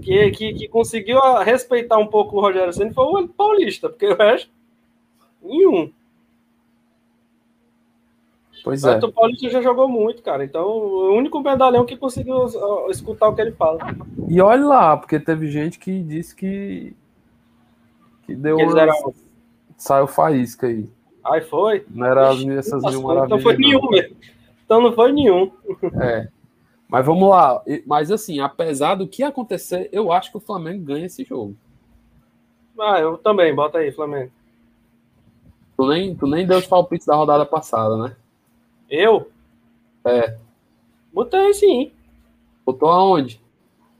que, que, que conseguiu respeitar um pouco o Rogério Senna foi o Paulista, porque o resto, nenhum. Pois é. O Paulista já jogou muito, cara. Então, o único medalhão que conseguiu escutar o que ele fala. E olha lá, porque teve gente que disse que. que deu Que Saiu faísca aí. Aí foi. Não era Ixi, essas mil então maravilhas. foi não. nenhum mesmo. Então não foi nenhum. É. Mas vamos lá. Mas assim, apesar do que acontecer, eu acho que o Flamengo ganha esse jogo. Ah, eu também, bota aí, Flamengo. Tu nem, tu nem deu os palpites da rodada passada, né? Eu? É. Botei sim. Botou aonde?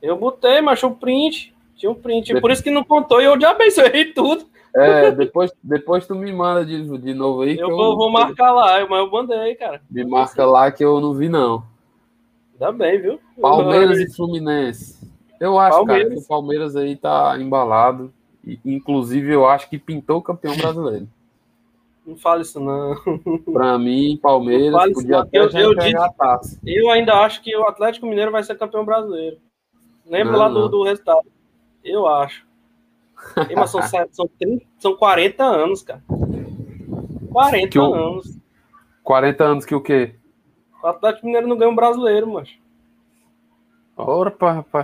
Eu botei, mas um print. Tinha um print. Depois... Por isso que não contou e eu já abençoei tudo. É, depois, depois tu me manda de, de novo aí. Eu, vou, eu vou, marcar lá, mas eu mandei, cara. Me marca lá que eu não vi, não. Ainda bem, viu? Palmeiras e Fluminense. Eu acho, Palmeiras. cara, que o Palmeiras aí tá embalado. Inclusive, eu acho que pintou o campeão brasileiro. Não fale isso, não. Pra mim, Palmeiras podia até eu, eu, disse, a taça. Eu ainda acho que o Atlético Mineiro vai ser campeão brasileiro. Lembra não, lá do, do, resultado. Eu acho. E, mas são, [laughs] são, 30, são 40 anos, cara. 40 o, anos. 40 anos que o quê? O Atlético Mineiro não ganha um brasileiro, mas. Ora,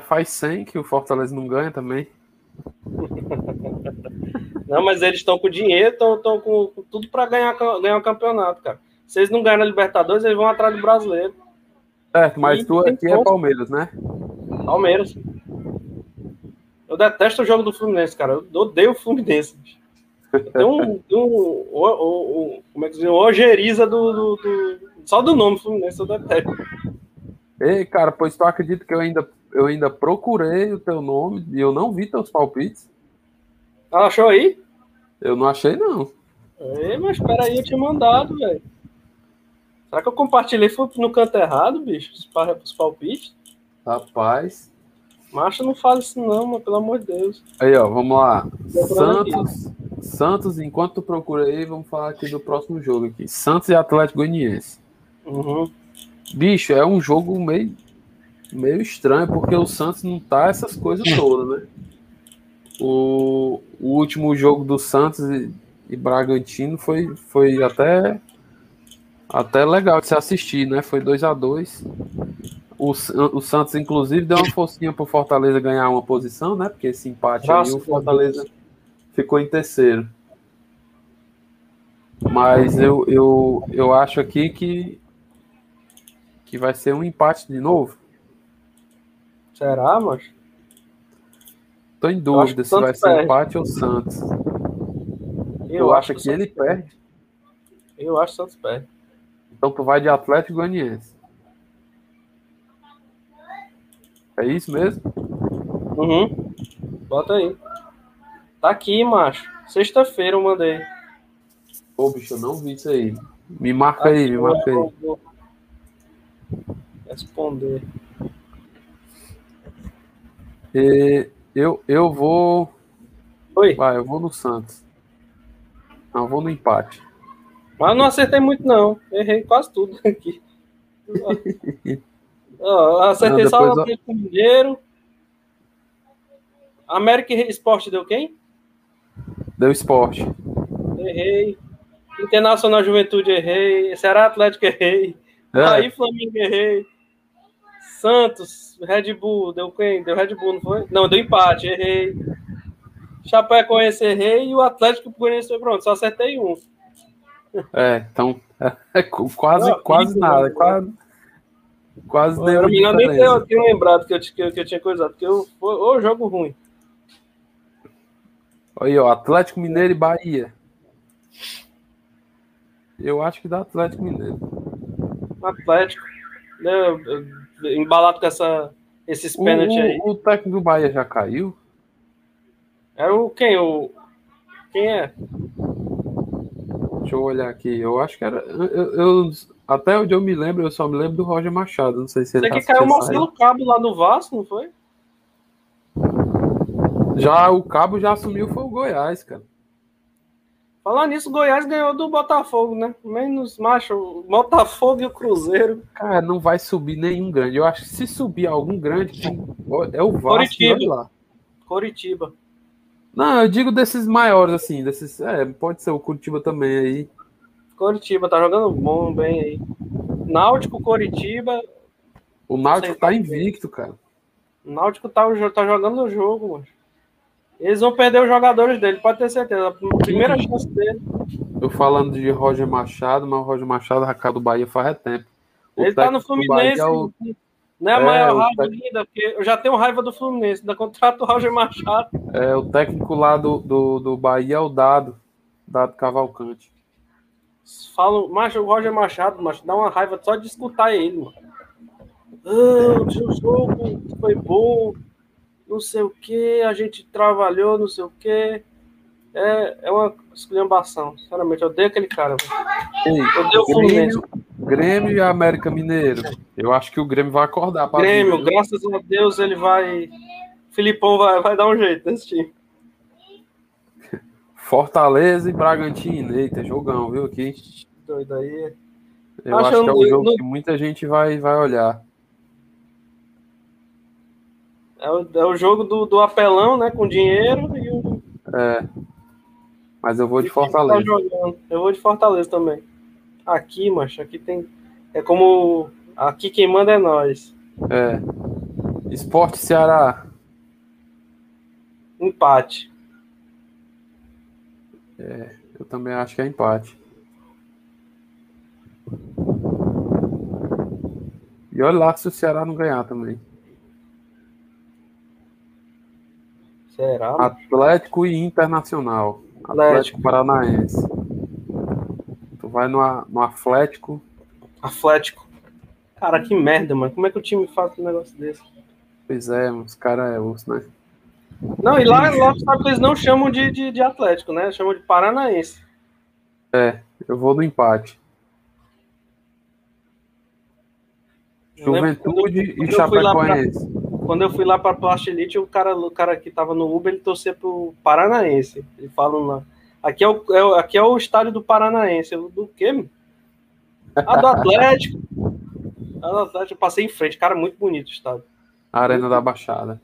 faz 100 que o Fortaleza não ganha também. [laughs] Não, mas eles estão com dinheiro, estão com, com, tudo para ganhar, ganhar o campeonato, cara. Se eles não ganham a Libertadores, eles vão atrás do brasileiro. Certo, mas e tu aqui é Palmeiras, né? Palmeiras. Eu detesto o jogo do Fluminense, cara. Eu odeio o Fluminense. Tem um, [laughs] um, um, um, como é que diz, uma ojeriza do, do, do, só do nome Fluminense, eu detesto. Ei, cara, pois tu acredita que eu ainda, eu ainda procurei o teu nome e eu não vi teus palpites? Ela achou aí? Eu não achei, não. Ei, mas espera aí, eu tinha mandado, velho. Será que eu compartilhei foi no canto errado, bicho? Os palpites? Rapaz. Macho, não fala isso não, mano, pelo amor de Deus. Aí, ó, vamos lá. Santos, Santos, enquanto tu procura aí, vamos falar aqui do próximo jogo aqui. Santos e Atlético Goianiense. Uhum. Bicho, é um jogo meio, meio estranho, porque o Santos não tá essas coisas todas, né? O, o último jogo do Santos e, e, Bragantino foi, foi até, até legal de se assistir, né? Foi 2 a 2 o, o Santos, inclusive, deu uma forcinha pro Fortaleza ganhar uma posição, né? Porque esse empate Nossa, aí, o Fortaleza ficou em terceiro. Mas eu, eu, eu acho aqui que, que vai ser um empate de novo. Será, macho? Tô em dúvida se vai ser perde. empate ou Santos. Eu, eu acho que, que ele perde. perde. Eu acho que Santos perde. Então tu vai de Atlético Goianiense. É isso mesmo? Uhum. Bota aí. Tá aqui, macho. Sexta-feira eu mandei. Pô, bicho, eu não vi isso aí. Me marca aí, me marca aí. Responder. E eu, eu vou. Oi. Vai, eu vou no Santos. Não, eu vou no empate. Mas não acertei muito, não. Errei quase tudo aqui. [laughs] acertei não, só o Atlético Mineiro. América Esporte deu quem? Deu esporte. Errei. Internacional Juventude errei. Ceará Atlético errei. É. Aí Flamengo errei. Santos, Red Bull, deu quem? Deu Red Bull, não foi? Não, deu empate, errei. Chapecoense errei e o Atlético Goianiense foi pronto, só acertei um. É, então [laughs] é quase, não, quase nada, né? quase, quase deu Eu nem eu tinha lembrado que eu, que, eu, que eu tinha coisado, porque eu, o jogo ruim. Aí, ó, Atlético Mineiro e Bahia. Eu acho que dá Atlético Mineiro. Atlético. Né, embalado com essa, esses pênaltis aí. O técnico do Bahia já caiu? É o quem? O, quem é? Deixa eu olhar aqui. Eu acho que era. Eu, eu, até onde eu me lembro, eu só me lembro do Roger Machado. Não sei se ele Você tá que caiu o Marcelo Cabo lá no Vasco, não foi? Já o Cabo já assumiu foi o Goiás, cara. Falar nisso, o Goiás ganhou do Botafogo, né? Menos macho, Botafogo e o Cruzeiro. Cara, não vai subir nenhum grande. Eu acho que se subir algum grande, é o Vasco. Coritiba. Lá. Coritiba. Não, eu digo desses maiores, assim, desses. É, pode ser o Curitiba também aí. Coritiba, tá jogando bom, bem aí. Náutico, Coritiba. O Náutico tá invicto, cara. O Náutico tá, tá jogando o jogo, mano. Eles vão perder os jogadores dele, pode ter certeza. A primeira chance dele. Eu falando de Roger Machado, mas o Roger Machado, a do Bahia faz tempo. O ele tá no Fluminense. É o... É a é, maior raiva tec... ainda, porque eu já tenho raiva do Fluminense, da contrato o Roger Machado. É, o técnico lá do, do, do Bahia é o Dado, Dado Cavalcante. falam, macho, o Roger Machado, dá uma raiva só de escutar ele, mano. Ah, o jogo foi bom, não sei o que, a gente trabalhou, não sei o que. É, é uma esculhambação, sinceramente, eu odeio aquele cara. Ei, eu odeio o Grêmio, Grêmio e América Mineiro. Eu acho que o Grêmio vai acordar. Grêmio, vida. graças a Deus, ele vai. Filipão vai, vai dar um jeito nesse time. [laughs] Fortaleza e Bragantino. Eita, jogão, viu? Aqui. Doido aí. Eu acho, acho que é um jogo que muita gente vai, vai olhar. É o, é o jogo do, do apelão, né? Com dinheiro e o. É. Mas eu vou de Fortaleza. Tá eu vou de Fortaleza também. Aqui, macho, aqui tem. É como. Aqui quem manda é nós. É. Esporte Ceará. Empate. É, eu também acho que é empate. E olha lá se o Ceará não ganhar também. Será? Atlético e Internacional. Atlético, Atlético Paranaense. Tu vai no, no Atlético. Atlético. Cara, que merda, mano. Como é que o time faz um negócio desse? Pois é, os caras é osso, né? Não, e lá, lá sabe eles não chamam de, de, de Atlético, né? Chamam de Paranaense. É, eu vou no empate. Juventude quando, e Chapecoense. Quando eu fui lá para Plastilite, o cara, o cara que tava no Uber, ele torcia pro Paranaense. Ele fala lá. Aqui é, o, é, aqui é o estádio do Paranaense. Eu, do quê? Ah, do Atlético. Ah, do Atlético. Eu passei em frente. Cara, muito bonito o estádio. Arena da Baixada.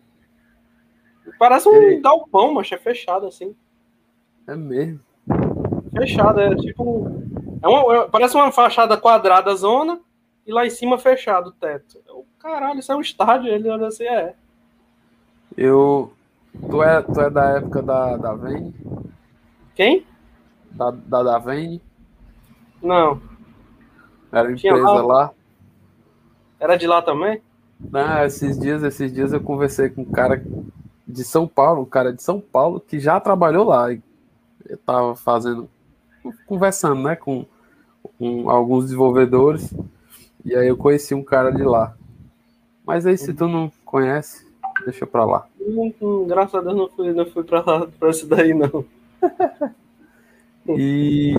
Parece um galpão, mas é fechado assim. É mesmo. Fechado, é tipo. É uma, é, parece uma fachada quadrada zona e lá em cima fechado o teto. Caralho, isso é um estádio. Ele olha assim, é. Eu. Tu é, tu é da época da, da Vene? Quem? Da, da, da Vene? Não. Era empresa lá. lá. Era de lá também? Não, esses dias, esses dias eu conversei com um cara de São Paulo, um cara de São Paulo que já trabalhou lá. Eu tava fazendo, conversando, né, com, com alguns desenvolvedores. E aí eu conheci um cara de lá. Mas aí se tu não conhece, deixa pra lá. Hum, graças a Deus não fui, não fui pra lá, pra esse daí não. e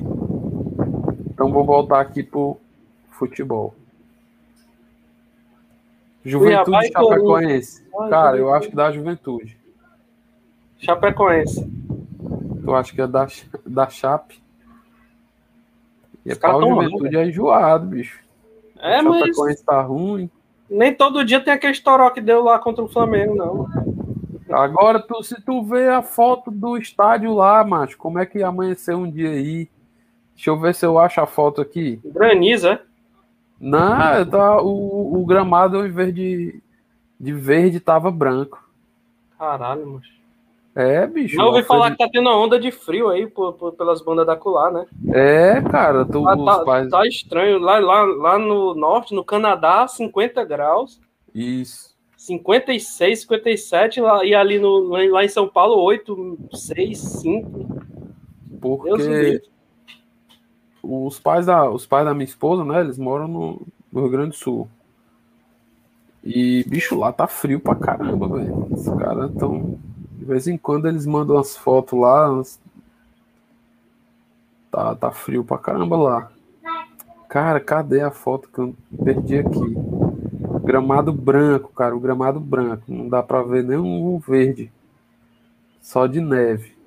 então vou voltar aqui pro futebol. Juventude e Chapecoense. Cara, eu acho que dá Juventude. Chapecoense. Tu acha que é da, da Chape? E é pau Juventude é enjoado, bicho. É, o Chapecoense mas... tá ruim. Nem todo dia tem aquele estouró que deu lá contra o Flamengo, não. Agora, tu, se tu vê a foto do estádio lá, macho, como é que amanheceu um dia aí? Deixa eu ver se eu acho a foto aqui. Graniza, é? Não, tá, o, o gramado, ao invés de, de verde, tava branco. Caralho, macho. É, bicho. Não ouvi falar de... que tá tendo onda de frio aí por, por, pelas bandas da Colar, né? É, cara. Tu, tá, tá, pais... tá, estranho. Lá, lá, lá no norte, no Canadá, 50 graus. Isso. 56, 57, lá, e ali no, lá em São Paulo, 8, 6, 5. Porque os pais da, os pais da minha esposa, né? Eles moram no, no Rio Grande do Sul. E, bicho, lá tá frio pra caramba, velho. Os caras tão. De vez em quando eles mandam umas fotos lá. Umas... Tá, tá frio pra caramba lá. Cara, cadê a foto que eu perdi aqui? Gramado branco, cara. O gramado branco. Não dá pra ver nenhum verde. Só de neve.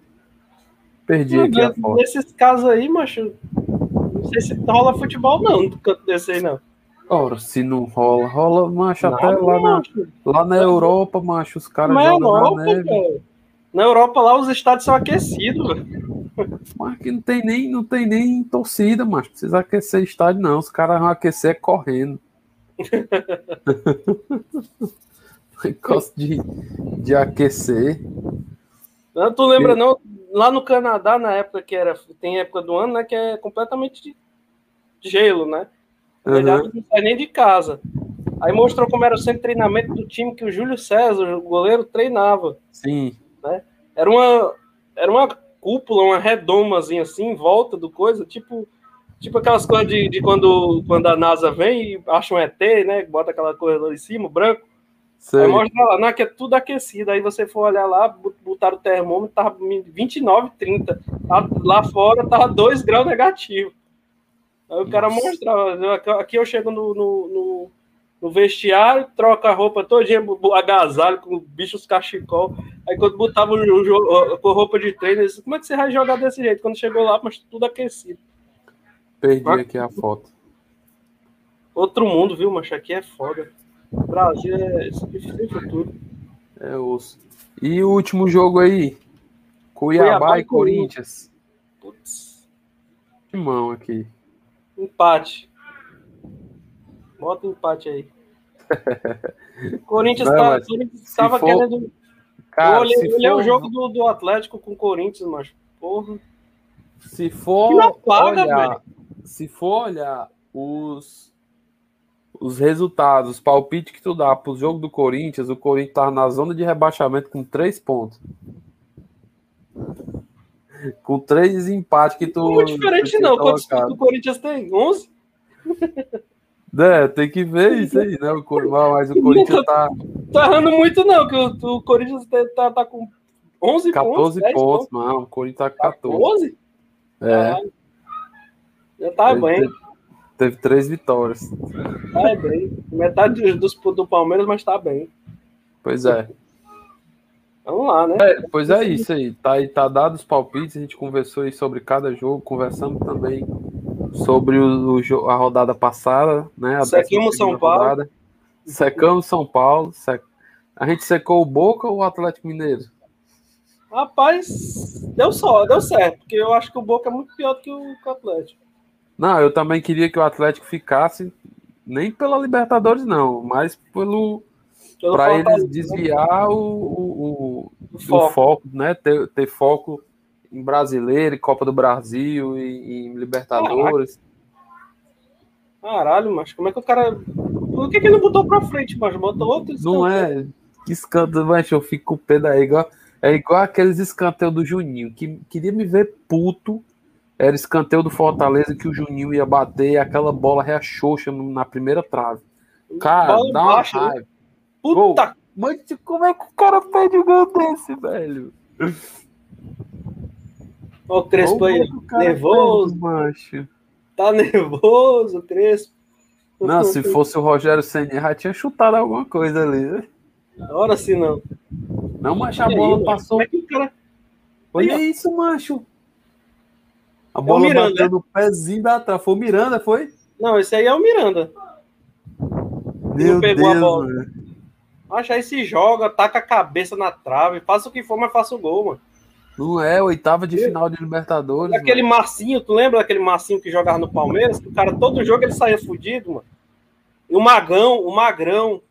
Perdi aqui a foto. Nesses casos aí, macho, não sei se rola futebol, não, do canto desse aí, não. Ora, se não rola, rola, macho, até lá na, lá na Europa, macho, os caras jogam Europa, na neve. Na Europa lá os estádios são aquecidos, Mas que não tem nem, não tem nem torcida, mas precisa aquecer estádio, não. Os caras vão aquecer correndo. [laughs] Negócio de, de aquecer. Não, tu lembra, não? lá no Canadá, na época que era. Tem época do ano, né? Que é completamente de gelo, né? Uhum. Não sai nem de casa. Aí mostrou como era o centro de treinamento do time que o Júlio César, o goleiro, treinava. Sim. Era uma. Era uma cúpula, uma redomazinha assim, em volta do coisa, tipo. Tipo aquelas coisas de, de, quando, quando a NASA vem e acha um ET, né? Bota aquela coisa em cima, branco. Sei. Aí mostra lá, não, que é tudo aquecido. Aí você for olhar lá, botaram o termômetro, tava 29, 30. Lá fora tava 2 graus negativo. Aí o cara mostrava. Aqui eu chego no, no, no, no vestiário, troca a roupa todinha, agasalho com bichos cachecol. Aí quando botava o jogo com roupa de treino, disse, como é que você vai jogar desse jeito? Quando chegou lá, mas tudo aquecido. Perdi aqui a foto. Outro mundo, viu, mas aqui é foda. O Brasil é sem futuro. É osso. E o último jogo aí? Cuiabá, Cuiabá e Corinthians. Putz. Que mão aqui. Empate. Bota empate aí. [laughs] Corinthians estava tá, querendo. Cara, eu olhei, olhei for... o jogo do, do Atlético com o Corinthians, mas porra. Se for paga, olhar, se for olhar os os resultados, os palpites que tu dá pro jogo do Corinthians, o Corinthians tá na zona de rebaixamento com três pontos. Com três empates que tu. Não é diferente, não. Quantos pontos o Corinthians tem? 11? [laughs] É, tem que ver isso aí, né? O, mas o [laughs] Corinthians tá. Tá errando muito, não, que o, o Corinthians tá, tá, tá com 11 14 pontos. 14 pontos, mano. O Corinthians tá com 14. 14? É. Ah, já tá bem. Teve, teve, três vitórias. Tá bem. Metade dos, do Palmeiras, mas tá bem. Pois é. Vamos lá, né? É, pois é isso aí. Tá, tá dado os palpites, a gente conversou aí sobre cada jogo, conversamos também sobre o, o, a rodada passada, né? A Secamos São Paulo. Rodada. Secamos São Paulo. Sec... A gente secou o Boca ou o Atlético Mineiro? Rapaz, deu só, deu certo, porque eu acho que o Boca é muito pior do que o, Atlético. Não, eu também queria que o Atlético ficasse, nem pela Libertadores, não, mas pelo. Para eles desviar o, o, o, foco. o foco, né? Ter, ter foco em brasileiro, em Copa do Brasil, em, em Libertadores. Caralho, mas como é que o cara. Por que, que ele não botou pra frente, mas botou outro Não é. Que escanteio, mas eu fico com o pé daí. Igual, é igual aqueles escanteios do Juninho, que queria me ver puto. Era escanteio do Fortaleza que o Juninho ia bater aquela bola reaxoxa na primeira trave. Cara, bola dá uma baixo, né? raiva. Puta! Mas como é que o cara perde o gol desse, velho? Olha o Crespo aí, nervoso. Macho. Tá nervoso, Crespo. Não, se fosse o Rogério Senna, já tinha chutado alguma coisa ali. Né? Ora se não. Não, macho, a bola aí, passou. Como é que o cara... Olha aí, isso, macho. A é bola Miranda, bateu no pezinho da trave. Foi o Miranda, foi? Não, esse aí é o Miranda. Meu pegou Deus, a bola. Mano. Macho, aí se joga, taca a cabeça na trave, faça o que for, mas faça o gol, mano. Não é, oitava de final de Libertadores. Aquele mano. Marcinho, tu lembra daquele Marcinho que jogava no Palmeiras? Que o cara, todo jogo ele saía fudido, mano. E o Magão, o Magrão,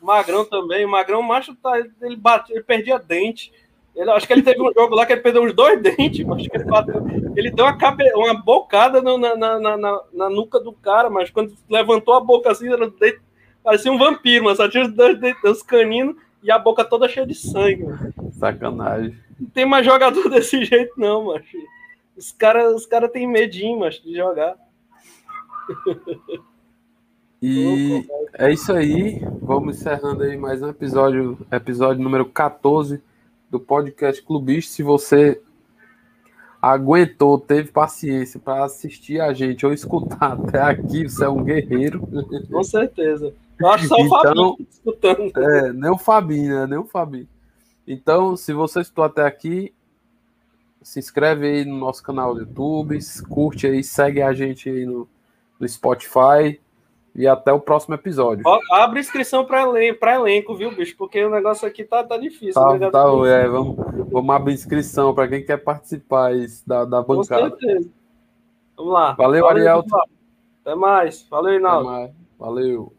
o Magrão também, o Magrão, o macho, tá, ele, bate, ele perdia dente. Ele, acho que ele teve um jogo lá que ele perdeu uns dois [laughs] dentes, mas ele, bateu, ele deu uma, cabe, uma bocada na, na, na, na, na nuca do cara, mas quando levantou a boca assim, era dente, parecia um vampiro, mas só tinha os dois, os caninos e a boca toda cheia de sangue. Mano. Sacanagem. Não tem mais jogador [laughs] desse jeito, não, macho. Os caras os cara têm medinho, macho, de jogar. E [laughs] é isso aí. Vamos encerrando aí mais um episódio, episódio número 14 do podcast Clubista. Se você aguentou, teve paciência para assistir a gente ou escutar [laughs] até aqui, você é um guerreiro. Com certeza. Eu acho só o então, Fabinho escutando. É, nem o Fabinho, né? Nem o Fabinho. Então, se você estou até aqui, se inscreve aí no nosso canal do YouTube, curte aí, segue a gente aí no, no Spotify e até o próximo episódio. Ó, abre inscrição para elenco, elenco, viu, bicho? Porque o negócio aqui tá, tá difícil. Tá, né? tá, é, vamos, vamos abrir inscrição para quem quer participar da, da bancada. Com certeza. Vamos lá. Valeu, Valeu Ariel. Até mais. Valeu, Inaldo. Valeu.